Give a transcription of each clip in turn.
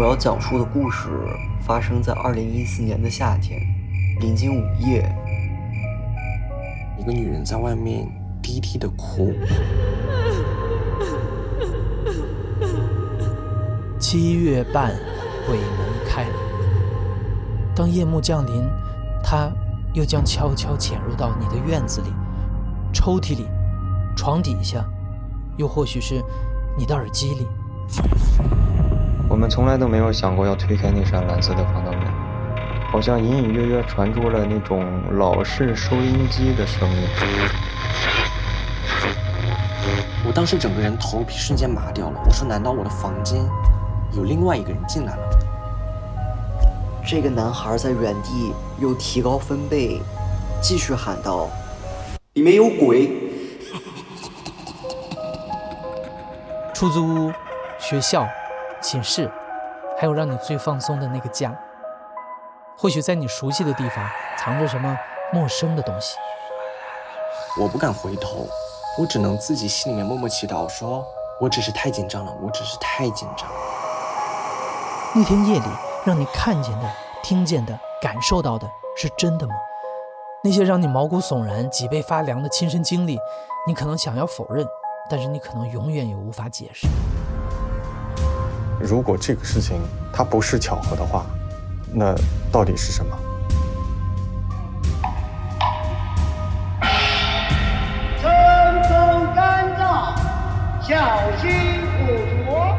我要讲述的故事发生在二零一四年的夏天，临近午夜。一个女人在外面低低的哭。七月半，鬼门开。当夜幕降临，她又将悄悄潜入到你的院子里、抽屉里、床底下，又或许是你的耳机里。我们从来都没有想过要推开那扇蓝色的防盗门，好像隐隐约约传出了那种老式收音机的声音。我当时整个人头皮瞬间麻掉了。我说：“难道我的房间有另外一个人进来了？”这个男孩在原地又提高分贝，继续喊道：“里面有鬼！”出租屋、学校。寝室，还有让你最放松的那个家。或许在你熟悉的地方藏着什么陌生的东西。我不敢回头，我只能自己心里面默默祈祷，说我只是太紧张了，我只是太紧张。那天夜里，让你看见的、听见的、感受到的是真的吗？那些让你毛骨悚然、脊背发凉的亲身经历，你可能想要否认，但是你可能永远也无法解释。如果这个事情它不是巧合的话，那到底是什么？春风干燥，小心捕捉。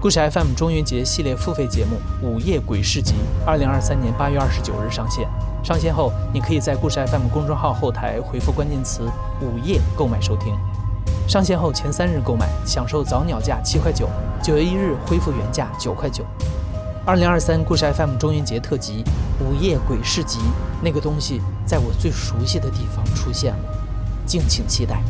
故事 FM 中元节系列付费节目《午夜鬼市集》，二零二三年八月二十九日上线。上线后，你可以在故事 FM 公众号后台回复关键词“午夜”购买收听。上线后前三日购买，享受早鸟价七块九，九月一日恢复原价九块九。二零二三故事 FM 中元节特辑《午夜鬼市集》，那个东西在我最熟悉的地方出现了，敬请期待。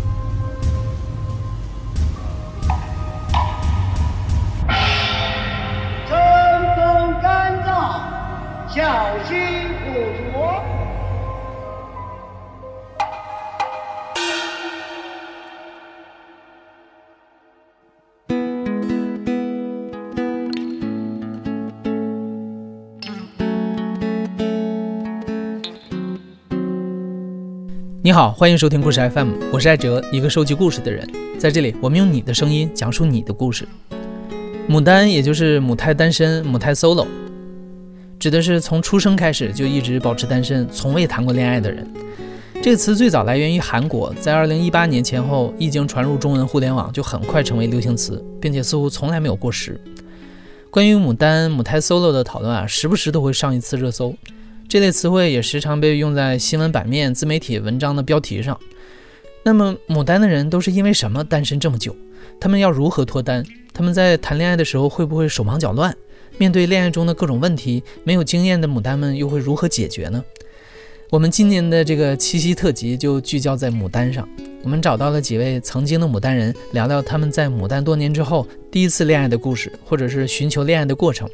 你好，欢迎收听故事 FM，我是艾哲，一个收集故事的人。在这里，我们用你的声音讲述你的故事。牡丹，也就是母胎单身、母胎 solo，指的是从出生开始就一直保持单身、从未谈过恋爱的人。这个词最早来源于韩国，在2018年前后一经传入中文互联网，就很快成为流行词，并且似乎从来没有过时。关于牡丹、母胎 solo 的讨论啊，时不时都会上一次热搜。这类词汇也时常被用在新闻版面、自媒体文章的标题上。那么，牡丹的人都是因为什么单身这么久？他们要如何脱单？他们在谈恋爱的时候会不会手忙脚乱？面对恋爱中的各种问题，没有经验的牡丹们又会如何解决呢？我们今年的这个七夕特辑就聚焦在牡丹上。我们找到了几位曾经的牡丹人，聊聊他们在牡丹多年之后第一次恋爱的故事，或者是寻求恋爱的过程。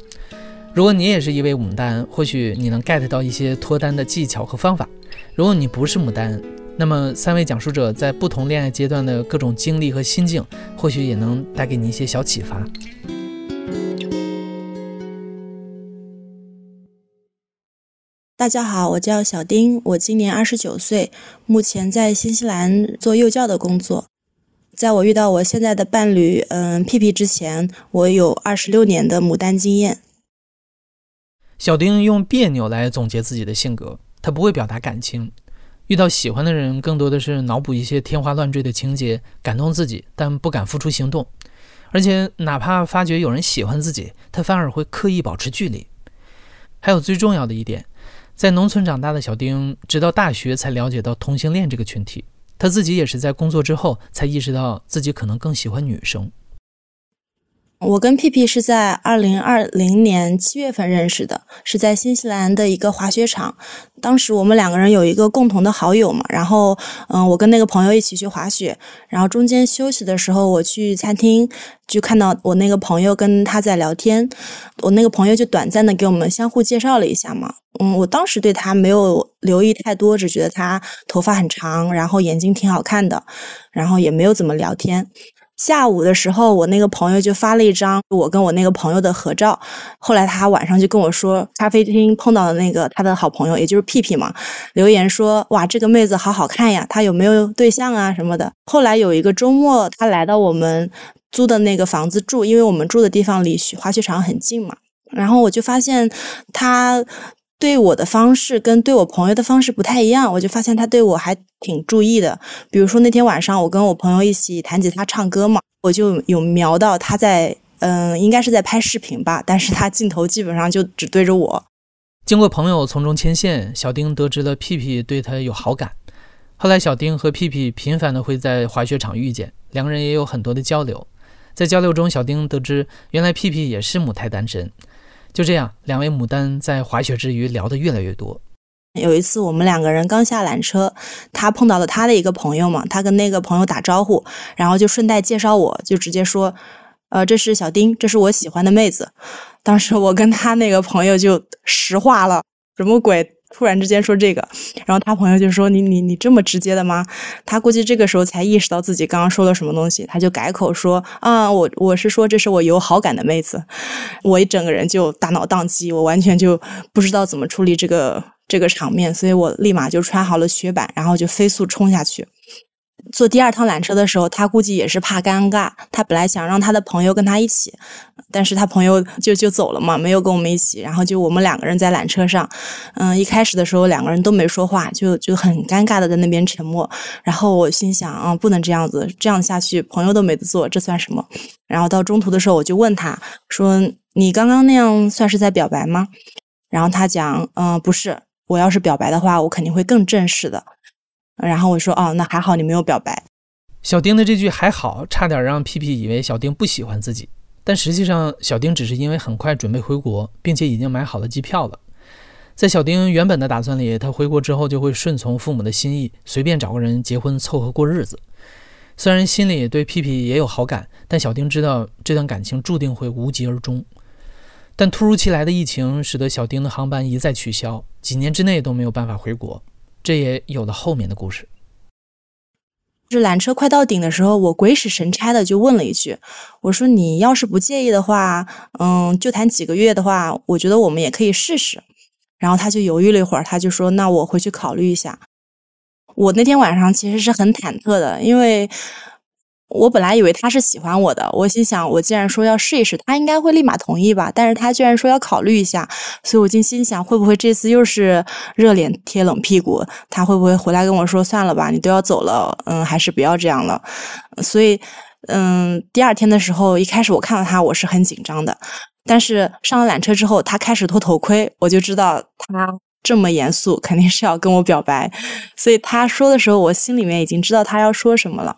如果你也是一位牡丹，或许你能 get 到一些脱单的技巧和方法。如果你不是牡丹，那么三位讲述者在不同恋爱阶段的各种经历和心境，或许也能带给你一些小启发。大家好，我叫小丁，我今年二十九岁，目前在新西兰做幼教的工作。在我遇到我现在的伴侣，嗯，屁屁之前，我有二十六年的牡丹经验。小丁用别扭来总结自己的性格，他不会表达感情，遇到喜欢的人，更多的是脑补一些天花乱坠的情节，感动自己，但不敢付出行动。而且，哪怕发觉有人喜欢自己，他反而会刻意保持距离。还有最重要的一点，在农村长大的小丁，直到大学才了解到同性恋这个群体。他自己也是在工作之后才意识到自己可能更喜欢女生。我跟屁屁是在二零二零年七月份认识的，是在新西兰的一个滑雪场。当时我们两个人有一个共同的好友嘛，然后嗯，我跟那个朋友一起去滑雪，然后中间休息的时候，我去餐厅就看到我那个朋友跟他在聊天，我那个朋友就短暂的给我们相互介绍了一下嘛。嗯，我当时对他没有留意太多，只觉得他头发很长，然后眼睛挺好看的，然后也没有怎么聊天。下午的时候，我那个朋友就发了一张我跟我那个朋友的合照。后来他晚上就跟我说，咖啡厅碰到的那个他的好朋友，也就是屁屁嘛，留言说：“哇，这个妹子好好看呀，她有没有对象啊什么的。”后来有一个周末，他来到我们租的那个房子住，因为我们住的地方离滑雪场很近嘛。然后我就发现他。对我的方式跟对我朋友的方式不太一样，我就发现他对我还挺注意的。比如说那天晚上我跟我朋友一起弹吉他唱歌嘛，我就有瞄到他在，嗯，应该是在拍视频吧，但是他镜头基本上就只对着我。经过朋友从中牵线，小丁得知了屁屁对他有好感。后来小丁和屁屁频繁的会在滑雪场遇见，两个人也有很多的交流。在交流中，小丁得知原来屁屁也是母胎单身。就这样，两位牡丹在滑雪之余聊得越来越多。有一次，我们两个人刚下缆车，他碰到了他的一个朋友嘛，他跟那个朋友打招呼，然后就顺带介绍我，就直接说：“呃，这是小丁，这是我喜欢的妹子。”当时我跟他那个朋友就石化了，什么鬼？突然之间说这个，然后他朋友就说：“你你你这么直接的吗？”他估计这个时候才意识到自己刚刚说了什么东西，他就改口说：“啊，我我是说这是我有好感的妹子。”我一整个人就大脑宕机，我完全就不知道怎么处理这个这个场面，所以我立马就穿好了雪板，然后就飞速冲下去。坐第二趟缆车的时候，他估计也是怕尴尬，他本来想让他的朋友跟他一起，但是他朋友就就走了嘛，没有跟我们一起，然后就我们两个人在缆车上，嗯，一开始的时候两个人都没说话，就就很尴尬的在那边沉默，然后我心想啊，不能这样子，这样下去朋友都没得做，这算什么？然后到中途的时候，我就问他说：“你刚刚那样算是在表白吗？”然后他讲：“嗯，不是，我要是表白的话，我肯定会更正式的。”然后我说哦，那还好你没有表白。小丁的这句还好，差点让屁屁以为小丁不喜欢自己。但实际上，小丁只是因为很快准备回国，并且已经买好了机票了。在小丁原本的打算里，他回国之后就会顺从父母的心意，随便找个人结婚凑合过日子。虽然心里对屁屁也有好感，但小丁知道这段感情注定会无疾而终。但突如其来的疫情使得小丁的航班一再取消，几年之内都没有办法回国。这也有了后面的故事。这缆车快到顶的时候，我鬼使神差的就问了一句：“我说你要是不介意的话，嗯，就谈几个月的话，我觉得我们也可以试试。”然后他就犹豫了一会儿，他就说：“那我回去考虑一下。”我那天晚上其实是很忐忑的，因为。我本来以为他是喜欢我的，我心想，我既然说要试一试，他应该会立马同意吧。但是他居然说要考虑一下，所以我就心想，会不会这次又是热脸贴冷屁股？他会不会回来跟我说，算了吧，你都要走了，嗯，还是不要这样了。所以，嗯，第二天的时候，一开始我看到他，我是很紧张的。但是上了缆车之后，他开始脱头盔，我就知道他这么严肃，肯定是要跟我表白。所以他说的时候，我心里面已经知道他要说什么了。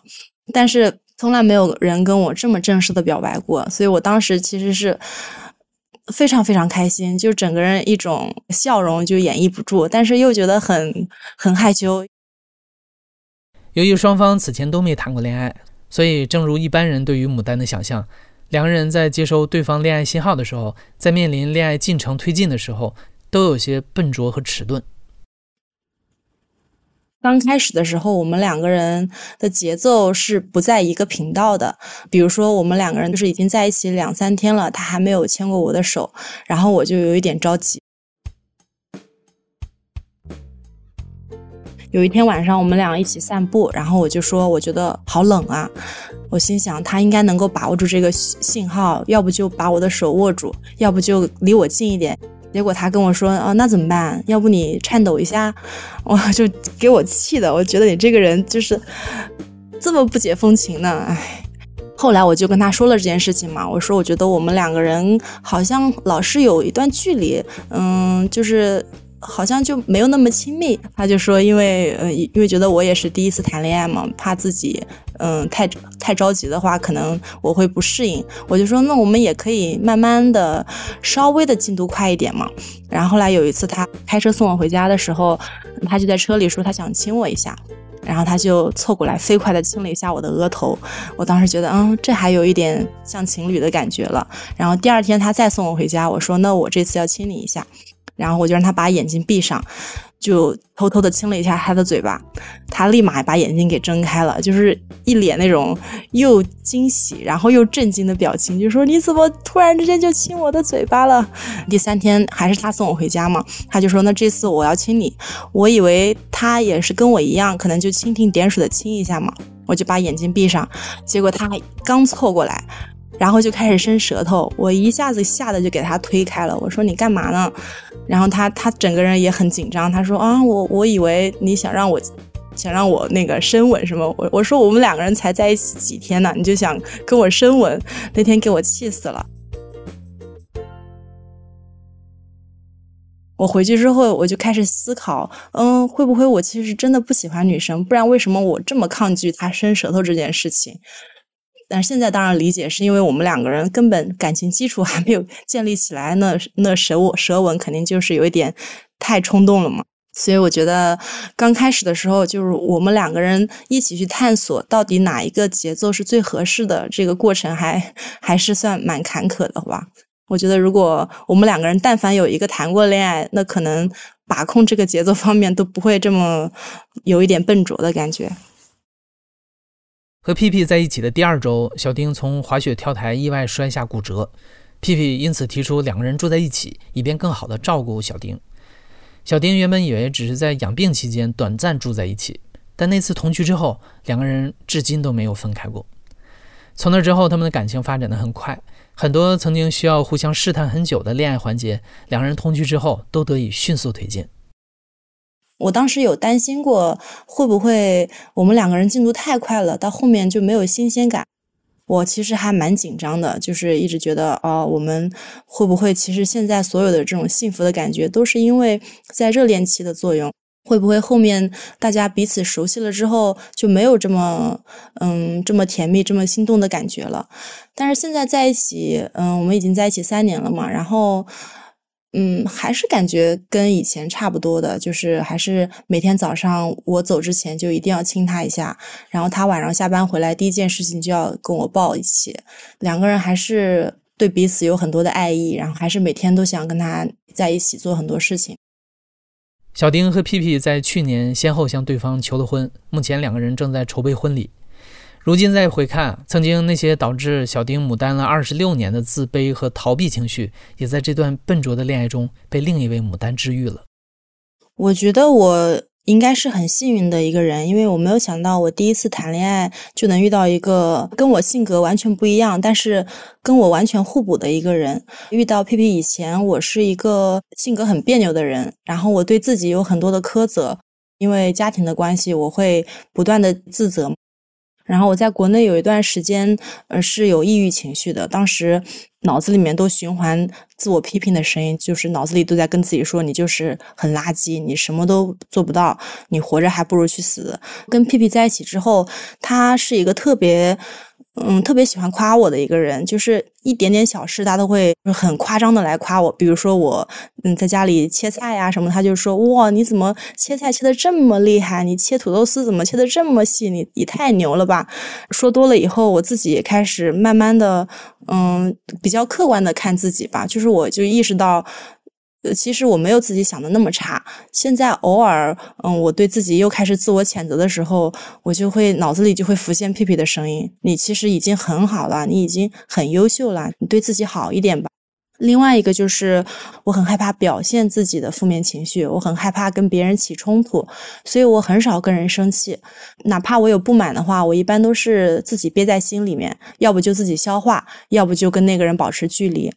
但是从来没有人跟我这么正式的表白过，所以我当时其实是非常非常开心，就整个人一种笑容就演绎不住，但是又觉得很很害羞。由于双方此前都没谈过恋爱，所以正如一般人对于牡丹的想象，两个人在接收对方恋爱信号的时候，在面临恋爱进程推进的时候，都有些笨拙和迟钝。刚开始的时候，我们两个人的节奏是不在一个频道的。比如说，我们两个人就是已经在一起两三天了，他还没有牵过我的手，然后我就有一点着急。有一天晚上，我们俩一起散步，然后我就说：“我觉得好冷啊！”我心想，他应该能够把握住这个信号，要不就把我的手握住，要不就离我近一点。结果他跟我说：“哦，那怎么办？要不你颤抖一下？” 我就给我气的，我觉得你这个人就是这么不解风情呢。唉，后来我就跟他说了这件事情嘛，我说我觉得我们两个人好像老是有一段距离，嗯，就是。好像就没有那么亲密，他就说，因为呃，因为觉得我也是第一次谈恋爱嘛，怕自己嗯太太着急的话，可能我会不适应。我就说，那我们也可以慢慢的，稍微的进度快一点嘛。然后后来有一次他开车送我回家的时候，他就在车里说他想亲我一下，然后他就凑过来飞快的亲了一下我的额头。我当时觉得，嗯，这还有一点像情侣的感觉了。然后第二天他再送我回家，我说那我这次要亲你一下。然后我就让他把眼睛闭上。就偷偷的亲了一下他的嘴巴，他立马把眼睛给睁开了，就是一脸那种又惊喜然后又震惊的表情，就说你怎么突然之间就亲我的嘴巴了？第三天还是他送我回家嘛，他就说那这次我要亲你，我以为他也是跟我一样，可能就蜻蜓点水的亲一下嘛，我就把眼睛闭上，结果他刚凑过来。然后就开始伸舌头，我一下子吓得就给他推开了。我说你干嘛呢？然后他他整个人也很紧张。他说啊，我我以为你想让我想让我那个深吻什么。我我说我们两个人才在一起几天呢，你就想跟我深吻？那天给我气死了。我回去之后我就开始思考，嗯，会不会我其实真的不喜欢女生？不然为什么我这么抗拒他伸舌头这件事情？但是现在当然理解，是因为我们两个人根本感情基础 还没有建立起来，那那舌吻舌吻肯定就是有一点太冲动了嘛。所以我觉得刚开始的时候，就是我们两个人一起去探索到底哪一个节奏是最合适的，这个过程还还是算蛮坎坷的，吧？我觉得如果我们两个人但凡有一个谈过恋爱，那可能把控这个节奏方面都不会这么有一点笨拙的感觉。和屁屁在一起的第二周，小丁从滑雪跳台意外摔下骨折，屁屁因此提出两个人住在一起，以便更好的照顾小丁。小丁原本以为只是在养病期间短暂住在一起，但那次同居之后，两个人至今都没有分开过。从那之后，他们的感情发展的很快，很多曾经需要互相试探很久的恋爱环节，两人同居之后都得以迅速推进。我当时有担心过，会不会我们两个人进度太快了，到后面就没有新鲜感。我其实还蛮紧张的，就是一直觉得，哦，我们会不会其实现在所有的这种幸福的感觉，都是因为在热恋期的作用？会不会后面大家彼此熟悉了之后，就没有这么，嗯，这么甜蜜、这么心动的感觉了？但是现在在一起，嗯，我们已经在一起三年了嘛，然后。嗯，还是感觉跟以前差不多的，就是还是每天早上我走之前就一定要亲他一下，然后他晚上下班回来第一件事情就要跟我抱一起，两个人还是对彼此有很多的爱意，然后还是每天都想跟他在一起做很多事情。小丁和屁屁在去年先后向对方求了婚，目前两个人正在筹备婚礼。如今再回看，曾经那些导致小丁牡丹了二十六年的自卑和逃避情绪，也在这段笨拙的恋爱中被另一位牡丹治愈了。我觉得我应该是很幸运的一个人，因为我没有想到我第一次谈恋爱就能遇到一个跟我性格完全不一样，但是跟我完全互补的一个人。遇到皮皮以前，我是一个性格很别扭的人，然后我对自己有很多的苛责，因为家庭的关系，我会不断的自责。然后我在国内有一段时间，呃，是有抑郁情绪的。当时脑子里面都循环自我批评的声音，就是脑子里都在跟自己说：“你就是很垃圾，你什么都做不到，你活着还不如去死。”跟屁屁在一起之后，他是一个特别。嗯，特别喜欢夸我的一个人，就是一点点小事，他都会很夸张的来夸我。比如说我，嗯，在家里切菜呀什么，他就说哇，你怎么切菜切的这么厉害？你切土豆丝怎么切的这么细？你你太牛了吧！说多了以后，我自己也开始慢慢的，嗯，比比较客观的看自己吧。就是我就意识到。呃，其实我没有自己想的那么差。现在偶尔，嗯，我对自己又开始自我谴责的时候，我就会脑子里就会浮现屁屁的声音：“你其实已经很好了，你已经很优秀了，你对自己好一点吧。”另外一个就是，我很害怕表现自己的负面情绪，我很害怕跟别人起冲突，所以我很少跟人生气。哪怕我有不满的话，我一般都是自己憋在心里面，要不就自己消化，要不就跟那个人保持距离。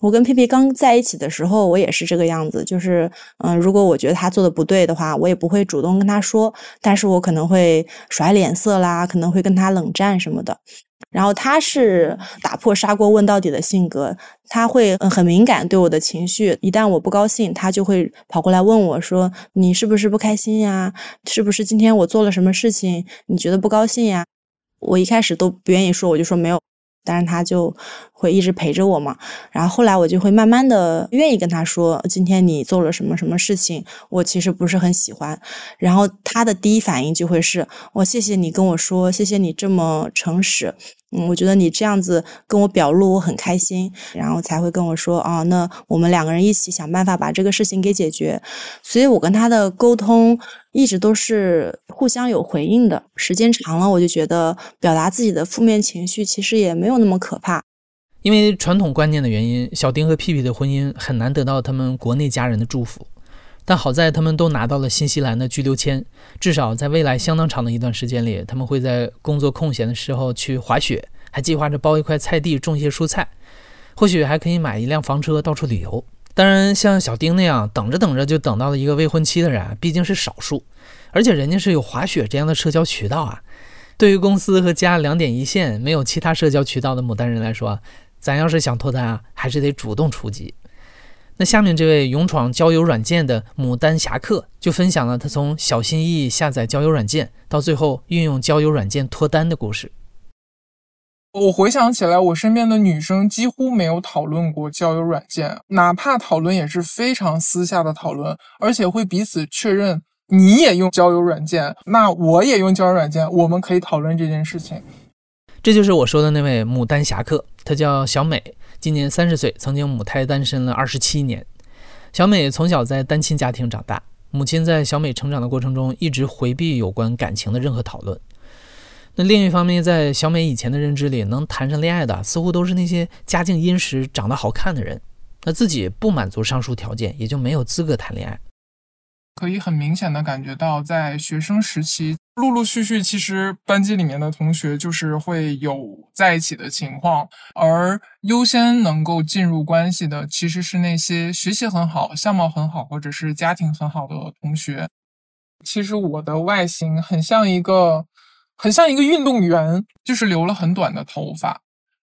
我跟皮皮刚在一起的时候，我也是这个样子，就是，嗯，如果我觉得他做的不对的话，我也不会主动跟他说，但是我可能会甩脸色啦，可能会跟他冷战什么的。然后他是打破砂锅问到底的性格，他会很敏感对我的情绪，一旦我不高兴，他就会跑过来问我说：“你是不是不开心呀？是不是今天我做了什么事情你觉得不高兴呀？”我一开始都不愿意说，我就说没有。但是他就会一直陪着我嘛。然后后来我就会慢慢的愿意跟他说，今天你做了什么什么事情，我其实不是很喜欢。然后他的第一反应就会是，我谢谢你跟我说，谢谢你这么诚实。嗯，我觉得你这样子跟我表露，我很开心，然后才会跟我说啊，那我们两个人一起想办法把这个事情给解决。所以我跟他的沟通一直都是互相有回应的。时间长了，我就觉得表达自己的负面情绪其实也没有那么可怕。因为传统观念的原因，小丁和屁屁的婚姻很难得到他们国内家人的祝福。但好在他们都拿到了新西兰的居留签，至少在未来相当长的一段时间里，他们会在工作空闲的时候去滑雪，还计划着包一块菜地种些蔬菜，或许还可以买一辆房车到处旅游。当然，像小丁那样等着等着就等到了一个未婚妻的人，毕竟是少数，而且人家是有滑雪这样的社交渠道啊。对于公司和家两点一线、没有其他社交渠道的牡丹人来说，咱要是想脱单啊，还是得主动出击。那下面这位勇闯交友软件的牡丹侠客就分享了他从小心翼翼下载交友软件，到最后运用交友软件脱单的故事。我回想起来，我身边的女生几乎没有讨论过交友软件，哪怕讨论也是非常私下的讨论，而且会彼此确认你也用交友软件，那我也用交友软件，我们可以讨论这件事情。这就是我说的那位牡丹侠客，她叫小美。今年三十岁，曾经母胎单身了二十七年。小美从小在单亲家庭长大，母亲在小美成长的过程中一直回避有关感情的任何讨论。那另一方面，在小美以前的认知里，能谈上恋爱的似乎都是那些家境殷实、长得好看的人。那自己不满足上述条件，也就没有资格谈恋爱。可以很明显的感觉到，在学生时期，陆陆续续，其实班级里面的同学就是会有在一起的情况，而优先能够进入关系的，其实是那些学习很好、相貌很好或者是家庭很好的同学。其实我的外形很像一个，很像一个运动员，就是留了很短的头发，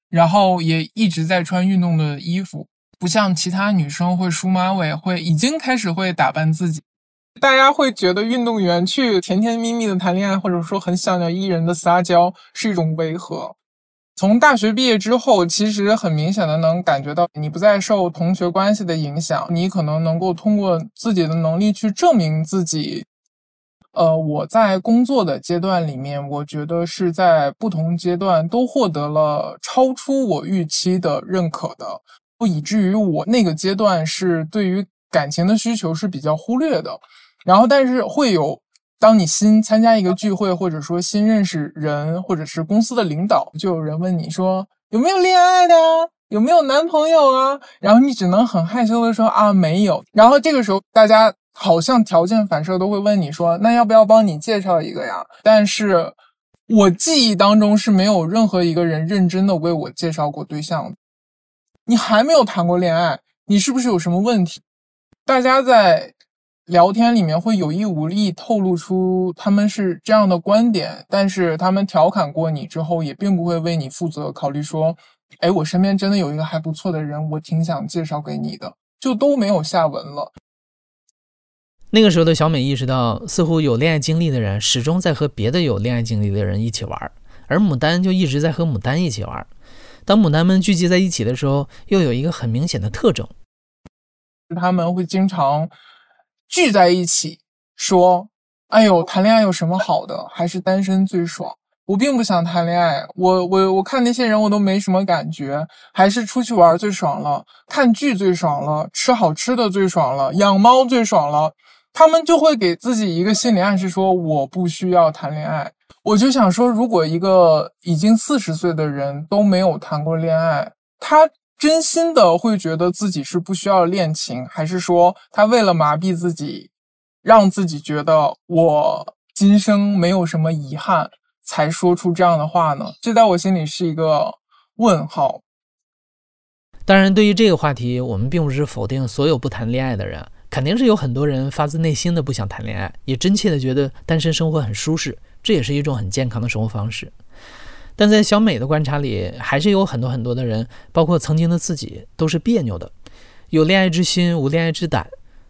然后也一直在穿运动的衣服，不像其他女生会梳马尾，会已经开始会打扮自己。大家会觉得运动员去甜甜蜜蜜的谈恋爱，或者说很小鸟依人的撒娇是一种违和。从大学毕业之后，其实很明显的能感觉到，你不再受同学关系的影响，你可能能够通过自己的能力去证明自己。呃，我在工作的阶段里面，我觉得是在不同阶段都获得了超出我预期的认可的，以至于我那个阶段是对于感情的需求是比较忽略的。然后，但是会有，当你新参加一个聚会，或者说新认识人，或者是公司的领导，就有人问你说有没有恋爱的呀，有没有男朋友啊？然后你只能很害羞的说啊没有。然后这个时候，大家好像条件反射都会问你说，那要不要帮你介绍一个呀？但是我记忆当中是没有任何一个人认真的为我介绍过对象。你还没有谈过恋爱，你是不是有什么问题？大家在。聊天里面会有意无意透露出他们是这样的观点，但是他们调侃过你之后，也并不会为你负责，考虑说，哎，我身边真的有一个还不错的人，我挺想介绍给你的，就都没有下文了。那个时候的小美意识到，似乎有恋爱经历的人始终在和别的有恋爱经历的人一起玩，而牡丹就一直在和牡丹一起玩。当牡丹们聚集在一起的时候，又有一个很明显的特征，他们会经常。聚在一起说：“哎呦，谈恋爱有什么好的？还是单身最爽。我并不想谈恋爱，我我我看那些人我都没什么感觉，还是出去玩最爽了，看剧最爽了，吃好吃的最爽了，养猫最爽了。他们就会给自己一个心理暗示，说我不需要谈恋爱。我就想说，如果一个已经四十岁的人都没有谈过恋爱，他。”真心的会觉得自己是不需要恋情，还是说他为了麻痹自己，让自己觉得我今生没有什么遗憾，才说出这样的话呢？这在我心里是一个问号。当然，对于这个话题，我们并不是否定所有不谈恋爱的人，肯定是有很多人发自内心的不想谈恋爱，也真切的觉得单身生活很舒适，这也是一种很健康的生活方式。但在小美的观察里，还是有很多很多的人，包括曾经的自己，都是别扭的，有恋爱之心，无恋爱之胆，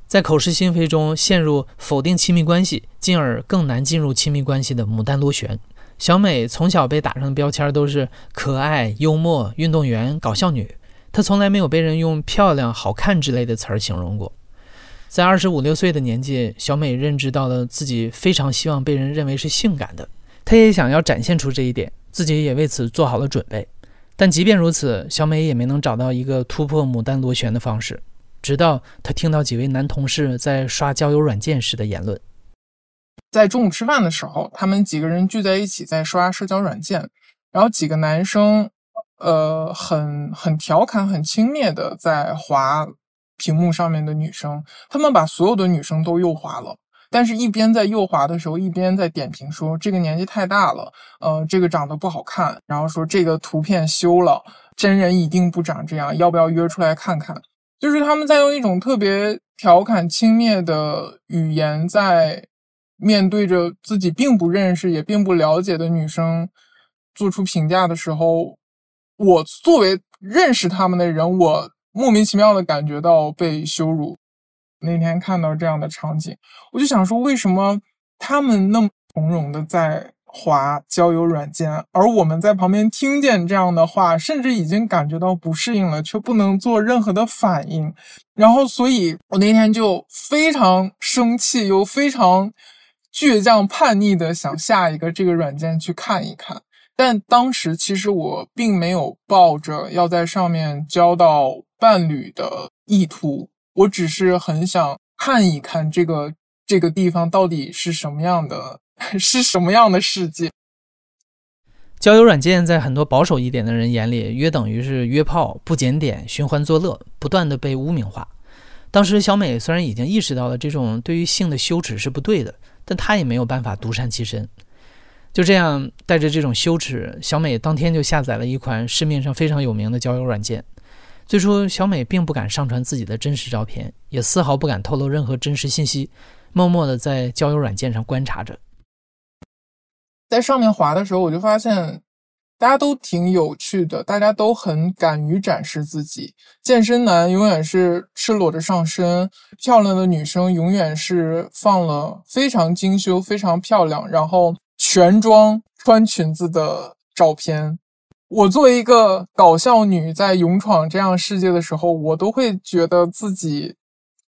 在口是心非中陷入否定亲密关系，进而更难进入亲密关系的牡丹螺旋。小美从小被打上的标签都是可爱、幽默、运动员、搞笑女，她从来没有被人用漂亮、好看之类的词儿形容过。在二十五六岁的年纪，小美认知到了自己非常希望被人认为是性感的，她也想要展现出这一点，自己也为此做好了准备。但即便如此，小美也没能找到一个突破牡丹螺旋的方式。直到她听到几位男同事在刷交友软件时的言论。在中午吃饭的时候，他们几个人聚在一起在刷社交软件，然后几个男生，呃，很很调侃、很轻蔑的在划屏幕上面的女生，他们把所有的女生都右滑了，但是一边在右滑的时候，一边在点评说这个年纪太大了，呃，这个长得不好看，然后说这个图片修了，真人一定不长这样，要不要约出来看看？就是他们在用一种特别调侃、轻蔑的语言在。面对着自己并不认识也并不了解的女生做出评价的时候，我作为认识他们的人，我莫名其妙的感觉到被羞辱。那天看到这样的场景，我就想说，为什么他们那么从容的在滑交友软件，而我们在旁边听见这样的话，甚至已经感觉到不适应了，却不能做任何的反应。然后，所以我那天就非常生气，又非常。倔强叛逆的想下一个这个软件去看一看，但当时其实我并没有抱着要在上面交到伴侣的意图，我只是很想看一看这个这个地方到底是什么样的，是什么样的世界。交友软件在很多保守一点的人眼里，约等于是约炮、不检点、寻欢作乐，不断的被污名化。当时小美虽然已经意识到了这种对于性的羞耻是不对的。但她也没有办法独善其身，就这样带着这种羞耻，小美当天就下载了一款市面上非常有名的交友软件。最初，小美并不敢上传自己的真实照片，也丝毫不敢透露任何真实信息，默默地在交友软件上观察着。在上面滑的时候，我就发现。大家都挺有趣的，大家都很敢于展示自己。健身男永远是赤裸着上身，漂亮的女生永远是放了非常精修、非常漂亮，然后全妆穿裙子的照片。我作为一个搞笑女，在勇闯这样世界的时候，我都会觉得自己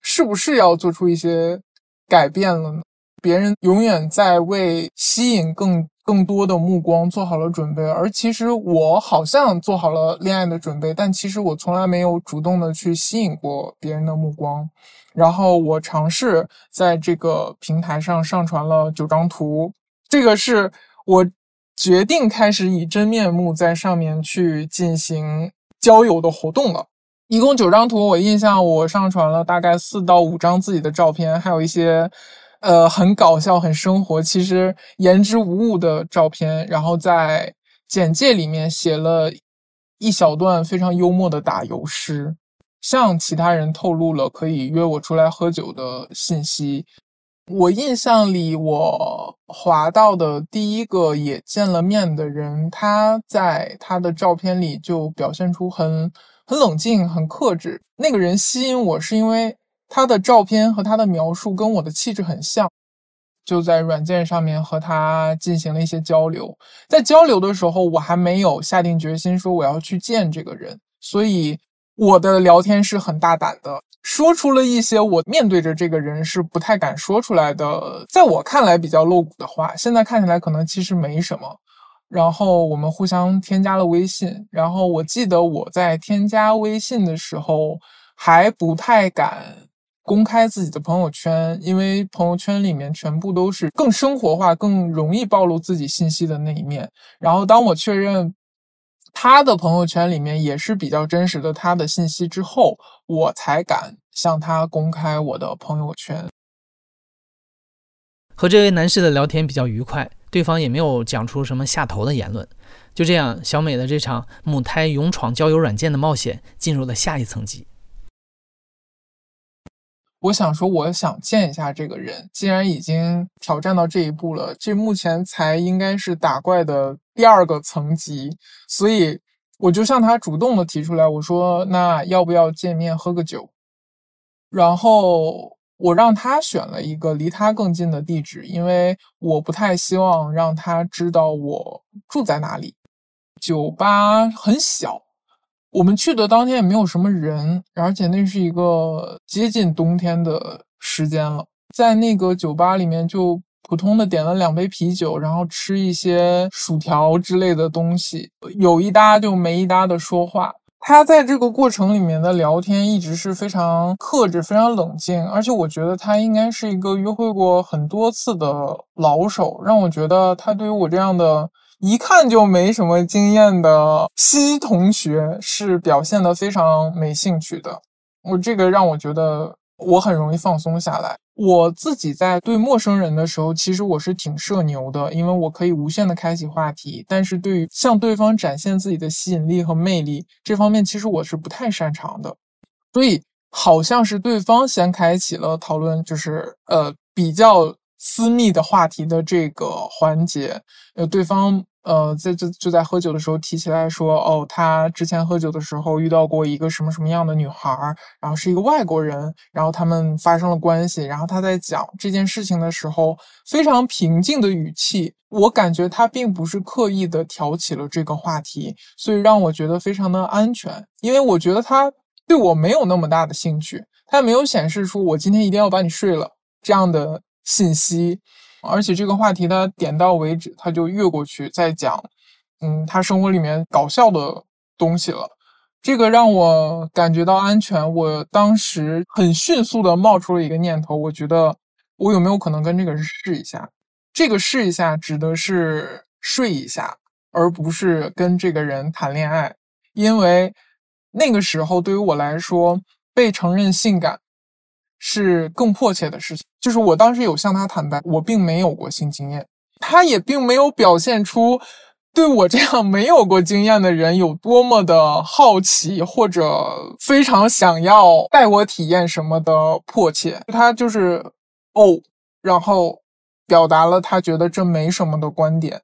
是不是要做出一些改变了呢？别人永远在为吸引更。更多的目光做好了准备，而其实我好像做好了恋爱的准备，但其实我从来没有主动的去吸引过别人的目光。然后我尝试在这个平台上上传了九张图，这个是我决定开始以真面目在上面去进行交友的活动了。一共九张图，我印象我上传了大概四到五张自己的照片，还有一些。呃，很搞笑，很生活，其实言之无物的照片，然后在简介里面写了一小段非常幽默的打油诗，向其他人透露了可以约我出来喝酒的信息。我印象里，我滑到的第一个也见了面的人，他在他的照片里就表现出很很冷静、很克制。那个人吸引我是因为。他的照片和他的描述跟我的气质很像，就在软件上面和他进行了一些交流。在交流的时候，我还没有下定决心说我要去见这个人，所以我的聊天是很大胆的，说出了一些我面对着这个人是不太敢说出来的，在我看来比较露骨的话。现在看起来可能其实没什么。然后我们互相添加了微信，然后我记得我在添加微信的时候还不太敢。公开自己的朋友圈，因为朋友圈里面全部都是更生活化、更容易暴露自己信息的那一面。然后，当我确认他的朋友圈里面也是比较真实的他的信息之后，我才敢向他公开我的朋友圈。和这位男士的聊天比较愉快，对方也没有讲出什么下头的言论。就这样，小美的这场母胎勇闯交友软件的冒险进入了下一层级。我想说，我想见一下这个人。既然已经挑战到这一步了，这目前才应该是打怪的第二个层级，所以我就向他主动的提出来，我说：“那要不要见面喝个酒？”然后我让他选了一个离他更近的地址，因为我不太希望让他知道我住在哪里。酒吧很小，我们去的当天也没有什么人，而且那是一个接近冬天的时间了，在那个酒吧里面就普通的点了两杯啤酒，然后吃一些薯条之类的东西，有一搭就没一搭的说话。他在这个过程里面的聊天一直是非常克制、非常冷静，而且我觉得他应该是一个约会过很多次的老手，让我觉得他对于我这样的。一看就没什么经验的西同学是表现的非常没兴趣的，我这个让我觉得我很容易放松下来。我自己在对陌生人的时候，其实我是挺社牛的，因为我可以无限的开启话题。但是对于向对方展现自己的吸引力和魅力这方面，其实我是不太擅长的。所以好像是对方先开启了讨论，就是呃比较。私密的话题的这个环节，呃，对方呃在就就在喝酒的时候提起来说，哦，他之前喝酒的时候遇到过一个什么什么样的女孩，然后是一个外国人，然后他们发生了关系，然后他在讲这件事情的时候，非常平静的语气，我感觉他并不是刻意的挑起了这个话题，所以让我觉得非常的安全，因为我觉得他对我没有那么大的兴趣，他没有显示出我今天一定要把你睡了这样的。信息，而且这个话题他点到为止，他就越过去再讲，嗯，他生活里面搞笑的东西了，这个让我感觉到安全。我当时很迅速的冒出了一个念头，我觉得我有没有可能跟这个人试一下？这个试一下指的是睡一下，而不是跟这个人谈恋爱，因为那个时候对于我来说，被承认性感。是更迫切的事情，就是我当时有向他坦白，我并没有过性经验，他也并没有表现出对我这样没有过经验的人有多么的好奇或者非常想要带我体验什么的迫切，他就是哦，然后表达了他觉得这没什么的观点，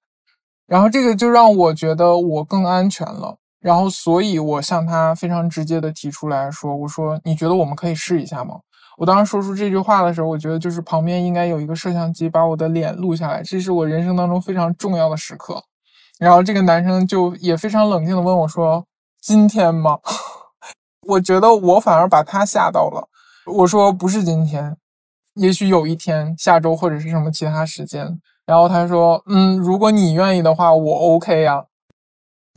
然后这个就让我觉得我更安全了，然后所以我向他非常直接的提出来说，我说你觉得我们可以试一下吗？我当时说出这句话的时候，我觉得就是旁边应该有一个摄像机把我的脸录下来，这是我人生当中非常重要的时刻。然后这个男生就也非常冷静的问我说：“今天吗？” 我觉得我反而把他吓到了。我说：“不是今天，也许有一天，下周或者是什么其他时间。”然后他说：“嗯，如果你愿意的话，我 OK 呀。”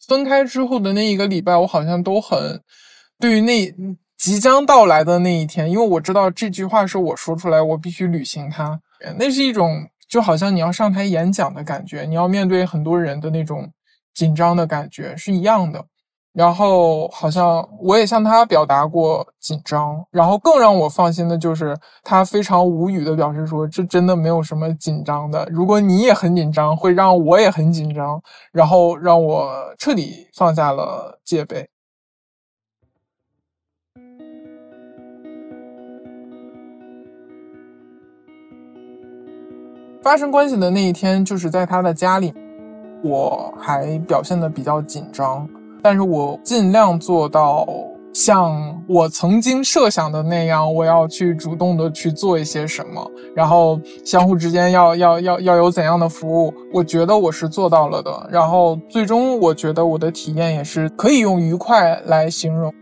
分开之后的那一个礼拜，我好像都很对于那。即将到来的那一天，因为我知道这句话是我说出来，我必须履行它。那是一种就好像你要上台演讲的感觉，你要面对很多人的那种紧张的感觉是一样的。然后好像我也向他表达过紧张，然后更让我放心的就是他非常无语的表示说：“这真的没有什么紧张的。如果你也很紧张，会让我也很紧张。”然后让我彻底放下了戒备。发生关系的那一天，就是在他的家里，我还表现的比较紧张，但是我尽量做到像我曾经设想的那样，我要去主动的去做一些什么，然后相互之间要要要要有怎样的服务，我觉得我是做到了的，然后最终我觉得我的体验也是可以用愉快来形容。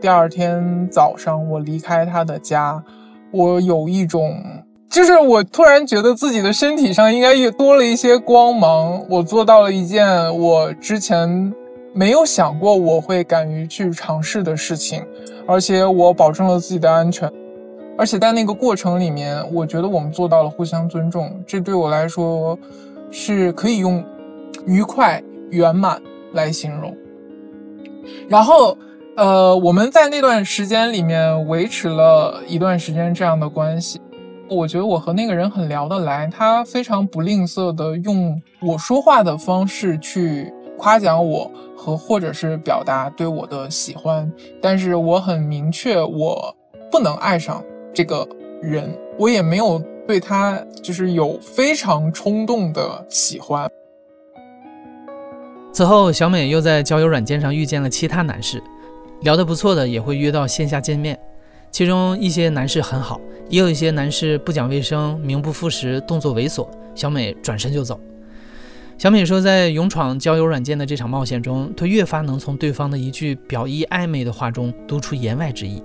第二天早上，我离开他的家，我有一种。就是我突然觉得自己的身体上应该也多了一些光芒，我做到了一件我之前没有想过我会敢于去尝试的事情，而且我保证了自己的安全，而且在那个过程里面，我觉得我们做到了互相尊重，这对我来说是可以用愉快圆满来形容。然后，呃，我们在那段时间里面维持了一段时间这样的关系。我觉得我和那个人很聊得来，他非常不吝啬的用我说话的方式去夸奖我和或者是表达对我的喜欢，但是我很明确，我不能爱上这个人，我也没有对他就是有非常冲动的喜欢。此后，小美又在交友软件上遇见了其他男士，聊得不错的也会约到线下见面。其中一些男士很好，也有一些男士不讲卫生、名不副实、动作猥琐。小美转身就走。小美说，在勇闯交友软件的这场冒险中，她越发能从对方的一句表意暧昧的话中读出言外之意，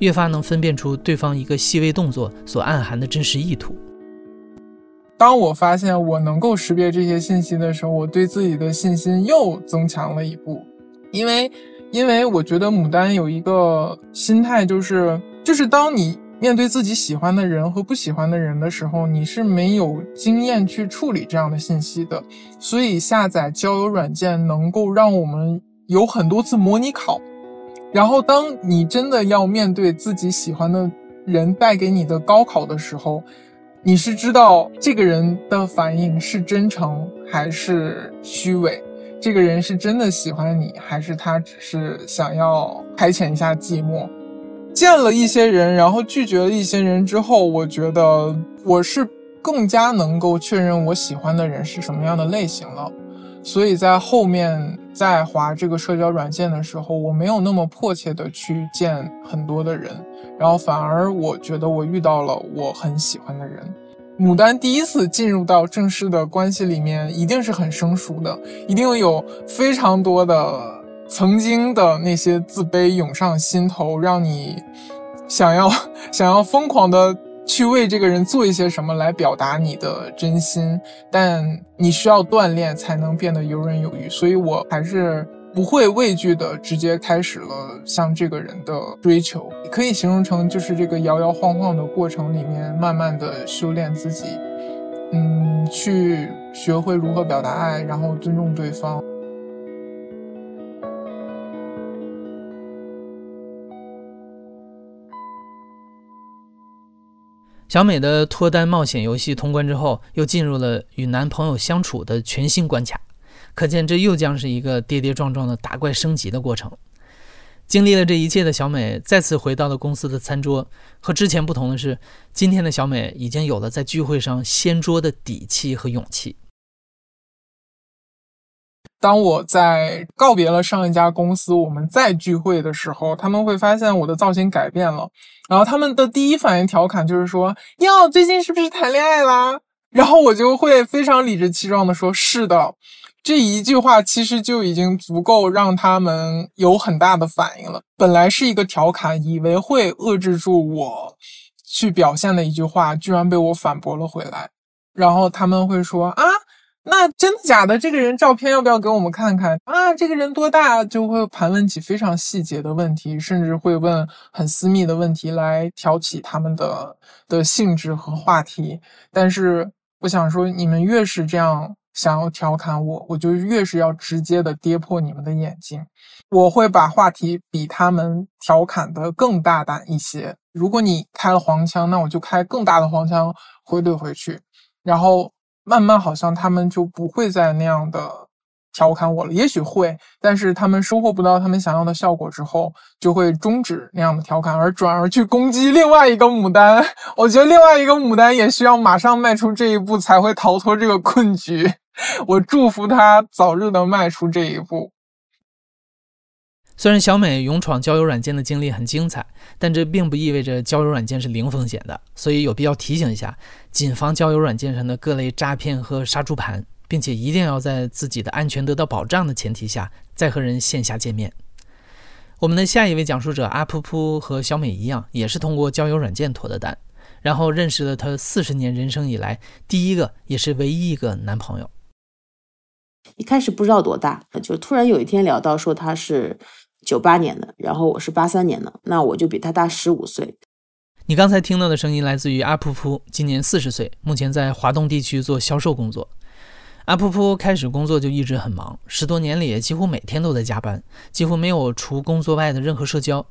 越发能分辨出对方一个细微动作所暗含的真实意图。当我发现我能够识别这些信息的时候，我对自己的信心又增强了一步，因为，因为我觉得牡丹有一个心态，就是就是当你。面对自己喜欢的人和不喜欢的人的时候，你是没有经验去处理这样的信息的。所以下载交友软件能够让我们有很多次模拟考。然后当你真的要面对自己喜欢的人带给你的高考的时候，你是知道这个人的反应是真诚还是虚伪，这个人是真的喜欢你，还是他只是想要排遣一下寂寞。见了一些人，然后拒绝了一些人之后，我觉得我是更加能够确认我喜欢的人是什么样的类型了。所以在后面在划这个社交软件的时候，我没有那么迫切的去见很多的人，然后反而我觉得我遇到了我很喜欢的人。牡丹第一次进入到正式的关系里面，一定是很生疏的，一定有非常多的。曾经的那些自卑涌上心头，让你想要 想要疯狂的去为这个人做一些什么来表达你的真心，但你需要锻炼才能变得游刃有余。所以我还是不会畏惧的，直接开始了向这个人的追求。可以形容成就是这个摇摇晃晃的过程里面，慢慢的修炼自己，嗯，去学会如何表达爱，然后尊重对方。小美的脱单冒险游戏通关之后，又进入了与男朋友相处的全新关卡，可见这又将是一个跌跌撞撞的打怪升级的过程。经历了这一切的小美，再次回到了公司的餐桌。和之前不同的是，今天的小美已经有了在聚会上掀桌的底气和勇气。当我在告别了上一家公司，我们再聚会的时候，他们会发现我的造型改变了。然后他们的第一反应调侃就是说：“哟，最近是不是谈恋爱啦？”然后我就会非常理直气壮的说：“是的。”这一句话其实就已经足够让他们有很大的反应了。本来是一个调侃，以为会遏制住我去表现的一句话，居然被我反驳了回来。然后他们会说：“啊。”那真的假的？这个人照片要不要给我们看看啊？这个人多大？就会盘问起非常细节的问题，甚至会问很私密的问题来挑起他们的的兴致和话题。但是我想说，你们越是这样想要调侃我，我就越是要直接的跌破你们的眼睛。我会把话题比他们调侃的更大胆一些。如果你开了黄腔，那我就开更大的黄腔回怼回去，然后。慢慢好像他们就不会再那样的调侃我了，也许会，但是他们收获不到他们想要的效果之后，就会终止那样的调侃，而转而去攻击另外一个牡丹。我觉得另外一个牡丹也需要马上迈出这一步，才会逃脱这个困局。我祝福他早日的迈出这一步。虽然小美勇闯交友软件的经历很精彩，但这并不意味着交友软件是零风险的，所以有必要提醒一下，谨防交友软件上的各类诈骗和杀猪盘，并且一定要在自己的安全得到保障的前提下再和人线下见面。我们的下一位讲述者阿噗噗和小美一样，也是通过交友软件脱的单，然后认识了她四十年人生以来第一个也是唯一一个男朋友。一开始不知道多大，就突然有一天聊到说他是。九八年的，然后我是八三年的，那我就比他大十五岁。你刚才听到的声音来自于阿噗噗，今年四十岁，目前在华东地区做销售工作。阿噗噗开始工作就一直很忙，十多年里几乎每天都在加班，几乎没有除工作外的任何社交。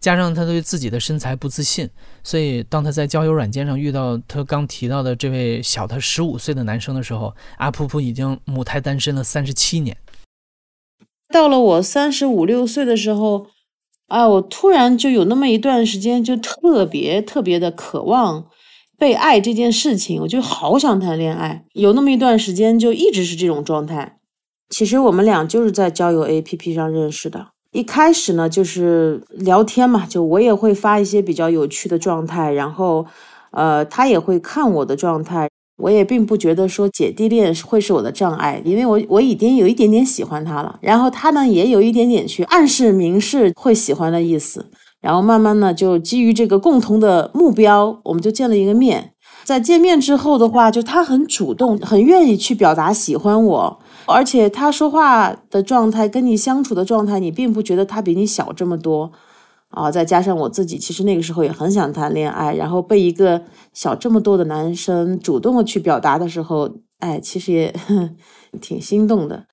加上他对自己的身材不自信，所以当他在交友软件上遇到他刚提到的这位小他十五岁的男生的时候，阿噗噗已经母胎单身了三十七年。到了我三十五六岁的时候，啊，我突然就有那么一段时间，就特别特别的渴望被爱这件事情，我就好想谈恋爱。有那么一段时间，就一直是这种状态。其实我们俩就是在交友 APP 上认识的，一开始呢，就是聊天嘛，就我也会发一些比较有趣的状态，然后，呃，他也会看我的状态。我也并不觉得说姐弟恋会是我的障碍，因为我我已经有一点点喜欢他了，然后他呢也有一点点去暗示明示会喜欢的意思，然后慢慢呢就基于这个共同的目标，我们就见了一个面。在见面之后的话，就他很主动，很愿意去表达喜欢我，而且他说话的状态跟你相处的状态，你并不觉得他比你小这么多。啊，再加上我自己，其实那个时候也很想谈恋爱，然后被一个小这么多的男生主动的去表达的时候，哎，其实也 挺心动的。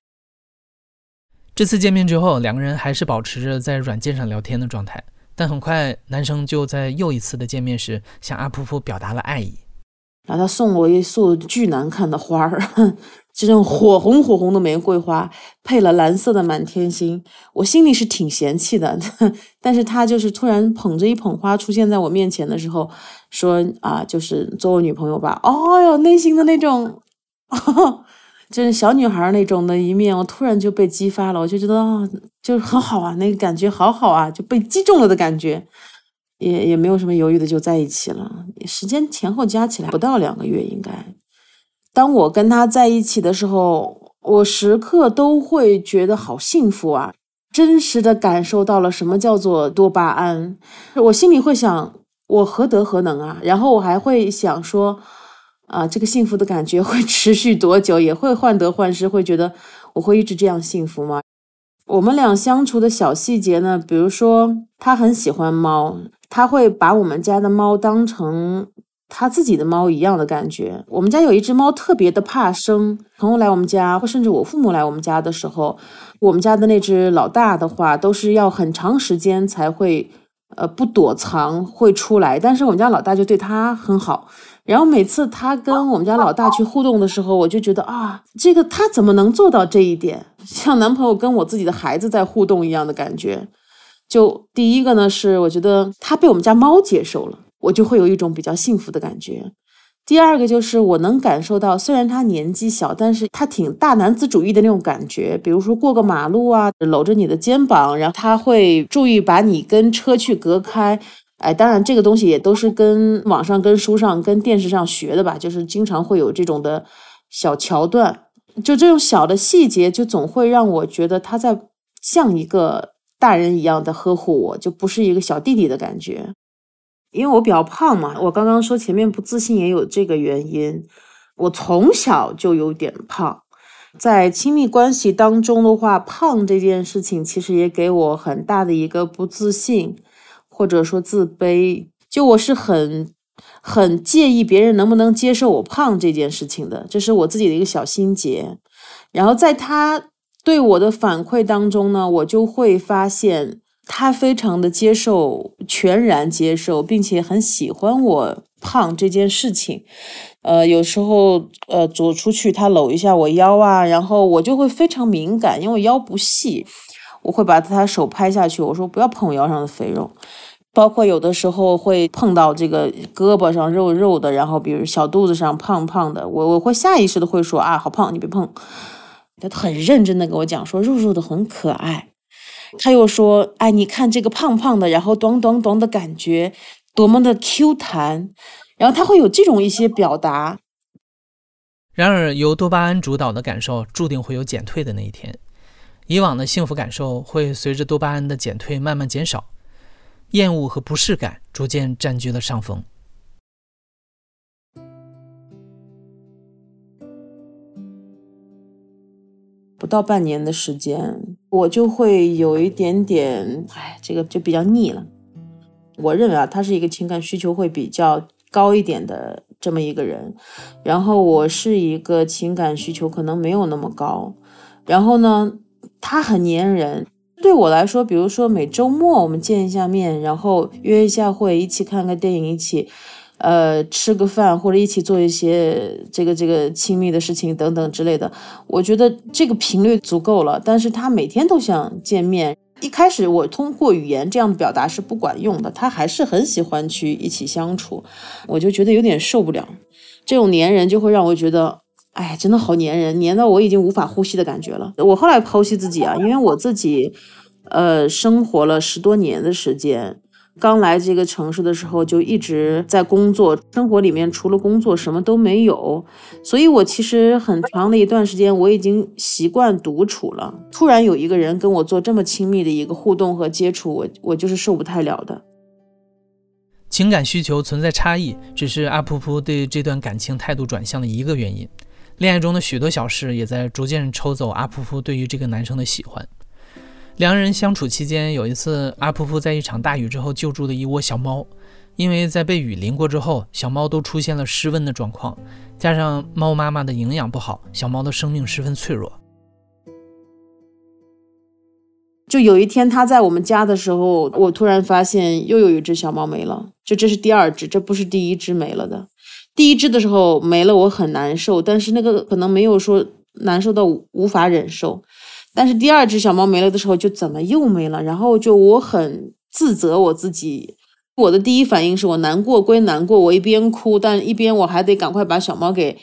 这次见面之后，两个人还是保持着在软件上聊天的状态，但很快男生就在又一次的见面时向阿噗噗表达了爱意，然后他送我一束巨难看的花儿。这种火红火红的玫瑰花配了蓝色的满天星，我心里是挺嫌弃的。但是他就是突然捧着一捧花出现在我面前的时候，说啊，就是做我女朋友吧。哦哟，内心的那种，就是小女孩那种的一面，我突然就被激发了。我就觉得啊，就是很好啊，那个感觉好好啊，就被击中了的感觉，也也没有什么犹豫的就在一起了。时间前后加起来不到两个月，应该。当我跟他在一起的时候，我时刻都会觉得好幸福啊！真实的感受到了什么叫做多巴胺，我心里会想，我何德何能啊？然后我还会想说，啊，这个幸福的感觉会 持续多久？也会患得患失，会觉得我会一直这样幸福吗？我们俩相处的小细节呢？比如说，他很喜欢猫，他会把我们家的猫当成。他自己的猫一样的感觉。我们家有一只猫特别的怕生，朋友来我们家，或甚至我父母来我们家的时候，我们家的那只老大的话，都是要很长时间才会，呃，不躲藏会出来。但是我们家老大就对他很好。然后每次他跟我们家老大去互动的时候，我就觉得啊，这个他怎么能做到这一点？像男朋友跟我自己的孩子在互动一样的感觉。就第一个呢，是我觉得他被我们家猫接受了。我就会有一种比较幸福的感觉。第二个就是我能感受到，虽然他年纪小，但是他挺大男子主义的那种感觉。比如说过个马路啊，搂着你的肩膀，然后他会注意把你跟车去隔开。哎，当然这个东西也都是跟网上、跟书上、跟电视上学的吧，就是经常会有这种的小桥段。就这种小的细节，就总会让我觉得他在像一个大人一样的呵护我，就不是一个小弟弟的感觉。因为我比较胖嘛，我刚刚说前面不自信也有这个原因。我从小就有点胖，在亲密关系当中的话，胖这件事情其实也给我很大的一个不自信，或者说自卑。就我是很很介意别人能不能接受我胖这件事情的，这是我自己的一个小心结。然后在他对我的反馈当中呢，我就会发现。他非常的接受，全然接受，并且很喜欢我胖这件事情。呃，有时候呃走出去，他搂一下我腰啊，然后我就会非常敏感，因为腰不细，我会把他手拍下去，我说不要碰我腰上的肥肉。包括有的时候会碰到这个胳膊上肉肉的，然后比如小肚子上胖胖的，我我会下意识的会说啊，好胖，你别碰。他很认真的跟我讲说，肉肉的很可爱。他又说：“哎，你看这个胖胖的，然后咚咚咚的感觉，多么的 Q 弹。”然后他会有这种一些表达。然而，由多巴胺主导的感受注定会有减退的那一天。以往的幸福感受会随着多巴胺的减退慢慢减少，厌恶和不适感逐渐占据了上风。不到半年的时间，我就会有一点点，哎，这个就比较腻了。我认为啊，他是一个情感需求会比较高一点的这么一个人，然后我是一个情感需求可能没有那么高。然后呢，他很粘人，对我来说，比如说每周末我们见一下面，然后约一下会，一起看个电影，一起。呃，吃个饭或者一起做一些这个这个亲密的事情等等之类的，我觉得这个频率足够了。但是他每天都想见面，一开始我通过语言这样的表达是不管用的，他还是很喜欢去一起相处，我就觉得有点受不了。这种粘人就会让我觉得，哎，真的好粘人，粘到我已经无法呼吸的感觉了。我后来剖析自己啊，因为我自己。呃，生活了十多年的时间。刚来这个城市的时候，就一直在工作，生活里面除了工作什么都没有，所以我其实很长的一段时间我已经习惯独处了。突然有一个人跟我做这么亲密的一个互动和接触，我我就是受不太了的。情感需求存在差异，只是阿噗噗对这段感情态度转向的一个原因。恋爱中的许多小事也在逐渐抽走阿噗噗对于这个男生的喜欢。两人相处期间，有一次阿噗噗在一场大雨之后救助了一窝小猫，因为在被雨淋过之后，小猫都出现了失温的状况，加上猫妈妈的营养不好，小猫的生命十分脆弱。就有一天他在我们家的时候，我突然发现又有一只小猫没了，就这是第二只，这不是第一只没了的。第一只的时候没了，我很难受，但是那个可能没有说难受到无法忍受。但是第二只小猫没了的时候，就怎么又没了？然后就我很自责我自己，我的第一反应是我难过归难过，我一边哭，但一边我还得赶快把小猫给，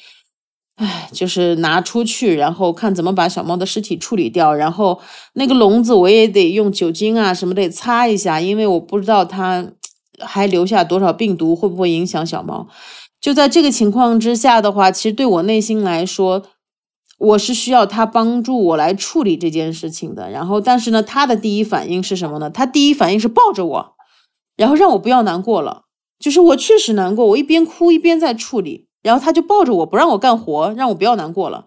唉，就是拿出去，然后看怎么把小猫的尸体处理掉，然后那个笼子我也得用酒精啊什么得擦一下，因为我不知道它还留下多少病毒，会不会影响小猫。就在这个情况之下的话，其实对我内心来说。我是需要他帮助我来处理这件事情的，然后，但是呢，他的第一反应是什么呢？他第一反应是抱着我，然后让我不要难过了。就是我确实难过，我一边哭一边在处理，然后他就抱着我不让我干活，让我不要难过了。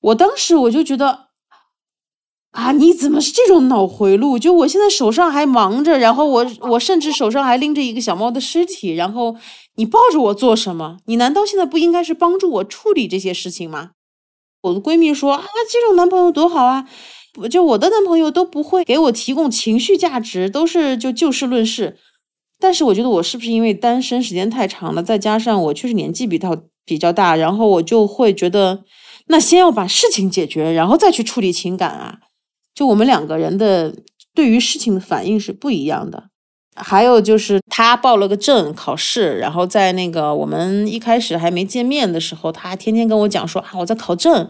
我当时我就觉得，啊，你怎么是这种脑回路？就我现在手上还忙着，然后我我甚至手上还拎着一个小猫的尸体，然后你抱着我做什么？你难道现在不应该是帮助我处理这些事情吗？我的闺蜜说啊，这种男朋友多好啊！就我的男朋友都不会给我提供情绪价值，都是就就事论事。但是我觉得我是不是因为单身时间太长了，再加上我确实年纪比较比较大，然后我就会觉得，那先要把事情解决，然后再去处理情感啊。就我们两个人的对于事情的反应是不一样的。还有就是他报了个证考试，然后在那个我们一开始还没见面的时候，他天天跟我讲说啊我在考证，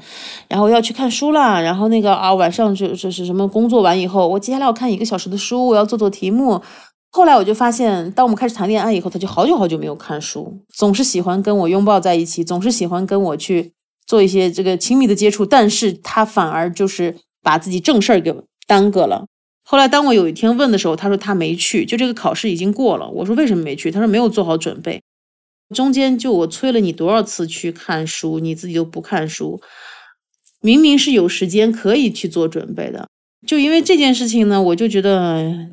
然后要去看书啦，然后那个啊晚上就就是什么工作完以后，我接下来要看一个小时的书，我要做做题目。后来我就发现，当我们开始谈恋爱以后，他就好久好久没有看书，总是喜欢跟我拥抱在一起，总是喜欢跟我去做一些这个亲密的接触，但是他反而就是把自己正事儿给耽搁了。后来，当我有一天问的时候，他说他没去，就这个考试已经过了。我说为什么没去？他说没有做好准备。中间就我催了你多少次去看书，你自己都不看书。明明是有时间可以去做准备的，就因为这件事情呢，我就觉得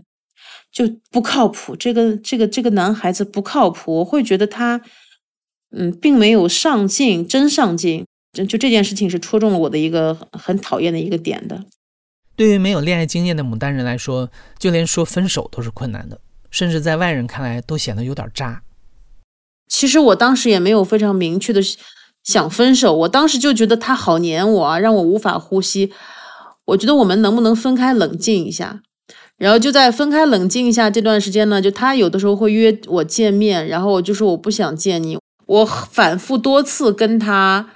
就不靠谱。这个这个这个男孩子不靠谱，我会觉得他嗯，并没有上进，真上进。就就这件事情是戳中了我的一个很讨厌的一个点的。对于没有恋爱经验的牡丹人来说，就连说分手都是困难的，甚至在外人看来都显得有点渣。其实我当时也没有非常明确的想分手，我当时就觉得他好黏我啊，让我无法呼吸。我觉得我们能不能分开冷静一下？然后就在分开冷静一下这段时间呢，就他有的时候会约我见面，然后我就说我不想见你。我反复多次跟他。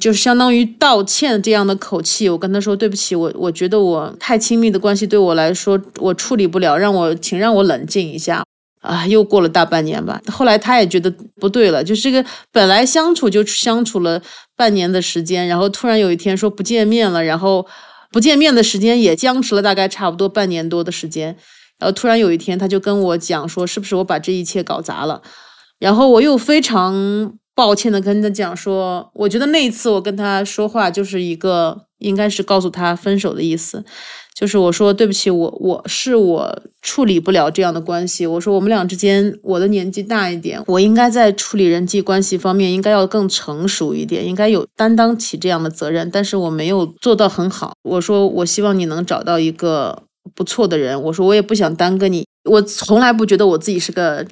就是相当于道歉这样的口气，我跟他说对不起，我我觉得我太亲密的关系对我来说我处理不了，让我请让我冷静一下啊！又过了大半年吧，后来他也觉得不对了，就是这个本来相处就相处了半年的时间，然后突然有一天说不见面了，然后不见面的时间也僵持了大概差不多半年多的时间，然后突然有一天他就跟我讲说是不是我把这一切搞砸了，然后我又非常。抱歉的跟他讲说，我觉得那一次我跟他说话就是一个应该是告诉他分手的意思，就是我说对不起，我我是我处理不了这样的关系。我说我们俩之间，我的年纪大一点，我应该在处理人际关系方面应该要更成熟一点，应该有担当起这样的责任，但是我没有做到很好。我说我希望你能找到一个不错的人。我说我也不想耽搁你，我从来不觉得我自己是个。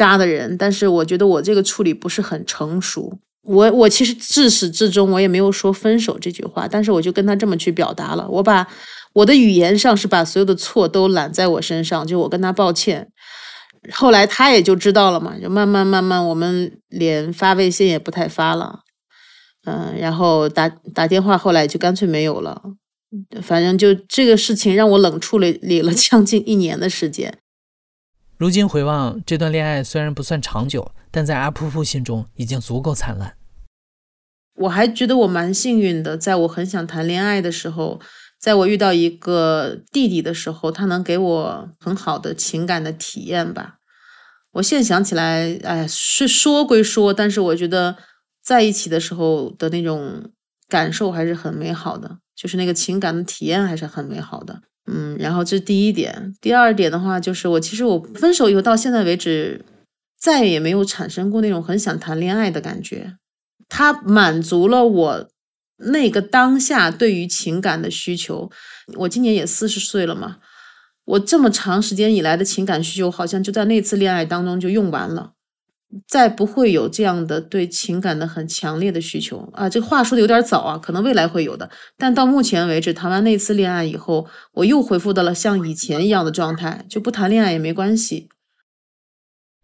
渣的人，但是我觉得我这个处理不是很成熟。我我其实自始至终我也没有说分手这句话，但是我就跟他这么去表达了。我把我的语言上是把所有的错都揽在我身上，就我跟他抱歉。后来他也就知道了嘛，就慢慢慢慢，我们连发微信也不太发了，嗯，然后打打电话后来就干脆没有了。反正就这个事情让我冷处理理了将近一年的时间。如今回望这段恋爱，虽然不算长久，但在阿噗噗心中已经足够灿烂。我还觉得我蛮幸运的，在我很想谈恋爱的时候，在我遇到一个弟弟的时候，他能给我很好的情感的体验吧。我现在想起来，哎，是说归说，但是我觉得在一起的时候的那种感受还是很美好的，就是那个情感的体验还是很美好的。嗯，然后这是第一点。第二点的话，就是我其实我分手以后到现在为止，再也没有产生过那种很想谈恋爱的感觉。它满足了我那个当下对于情感的需求。我今年也四十岁了嘛，我这么长时间以来的情感需求，好像就在那次恋爱当中就用完了。再不会有这样的对情感的很强烈的需求啊！这话说的有点早啊，可能未来会有的。但到目前为止，谈完那次恋爱以后，我又恢复到了像以前一样的状态，就不谈恋爱也没关系。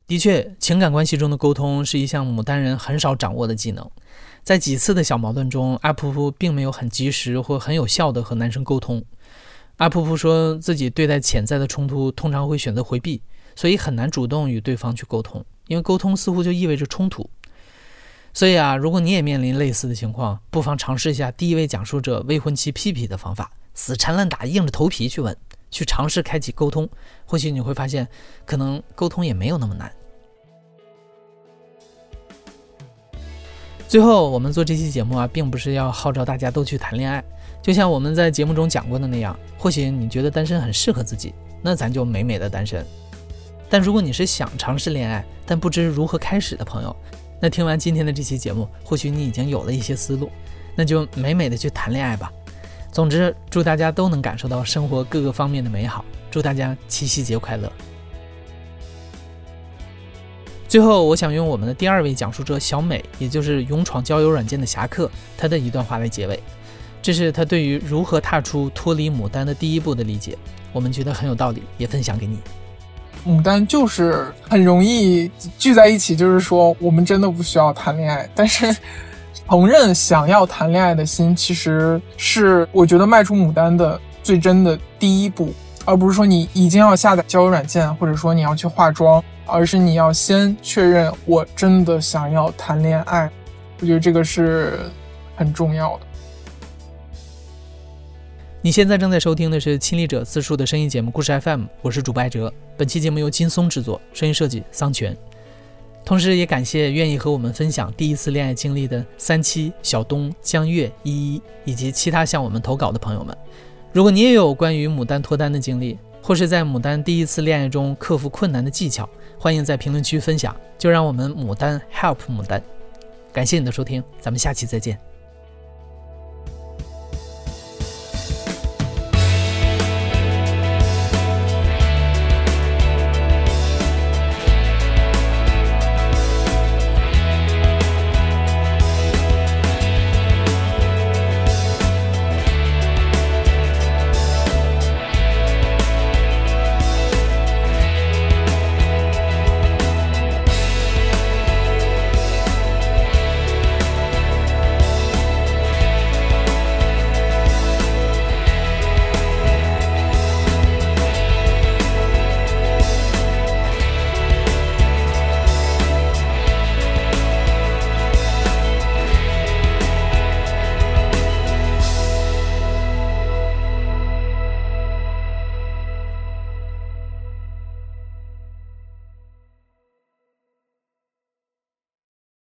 的确，情感关系中的沟通是一项牡丹人很少掌握的技能。在几次的小矛盾中，阿噗噗并没有很及时或很有效的和男生沟通。阿噗噗说自己对待潜在的冲突，通常会选择回避，所以很难主动与对方去沟通。因为沟通似乎就意味着冲突，所以啊，如果你也面临类似的情况，不妨尝试一下第一位讲述者未婚妻屁屁的方法，死缠烂打，硬着头皮去问，去尝试开启沟通，或许你会发现，可能沟通也没有那么难。最后，我们做这期节目啊，并不是要号召大家都去谈恋爱，就像我们在节目中讲过的那样，或许你觉得单身很适合自己，那咱就美美的单身。但如果你是想尝试恋爱，但不知如何开始的朋友，那听完今天的这期节目，或许你已经有了一些思路，那就美美的去谈恋爱吧。总之，祝大家都能感受到生活各个方面的美好，祝大家七夕节快乐。最后，我想用我们的第二位讲述者小美，也就是勇闯交友软件的侠客，他的一段话来结尾。这是他对于如何踏出脱离牡丹的第一步的理解，我们觉得很有道理，也分享给你。牡丹就是很容易聚在一起，就是说我们真的不需要谈恋爱。但是承认想要谈恋爱的心，其实是我觉得迈出牡丹的最真的第一步，而不是说你已经要下载交友软件，或者说你要去化妆，而是你要先确认我真的想要谈恋爱。我觉得这个是很重要的。你现在正在收听的是亲历者自述的声音节目《故事 FM》，我是主播艾哲。本期节目由金松制作，声音设计桑泉。同时也感谢愿意和我们分享第一次恋爱经历的三七、小东、江月、依依，以及其他向我们投稿的朋友们。如果你也有关于牡丹脱单的经历，或是在牡丹第一次恋爱中克服困难的技巧，欢迎在评论区分享。就让我们牡丹 help 牡丹。感谢你的收听，咱们下期再见。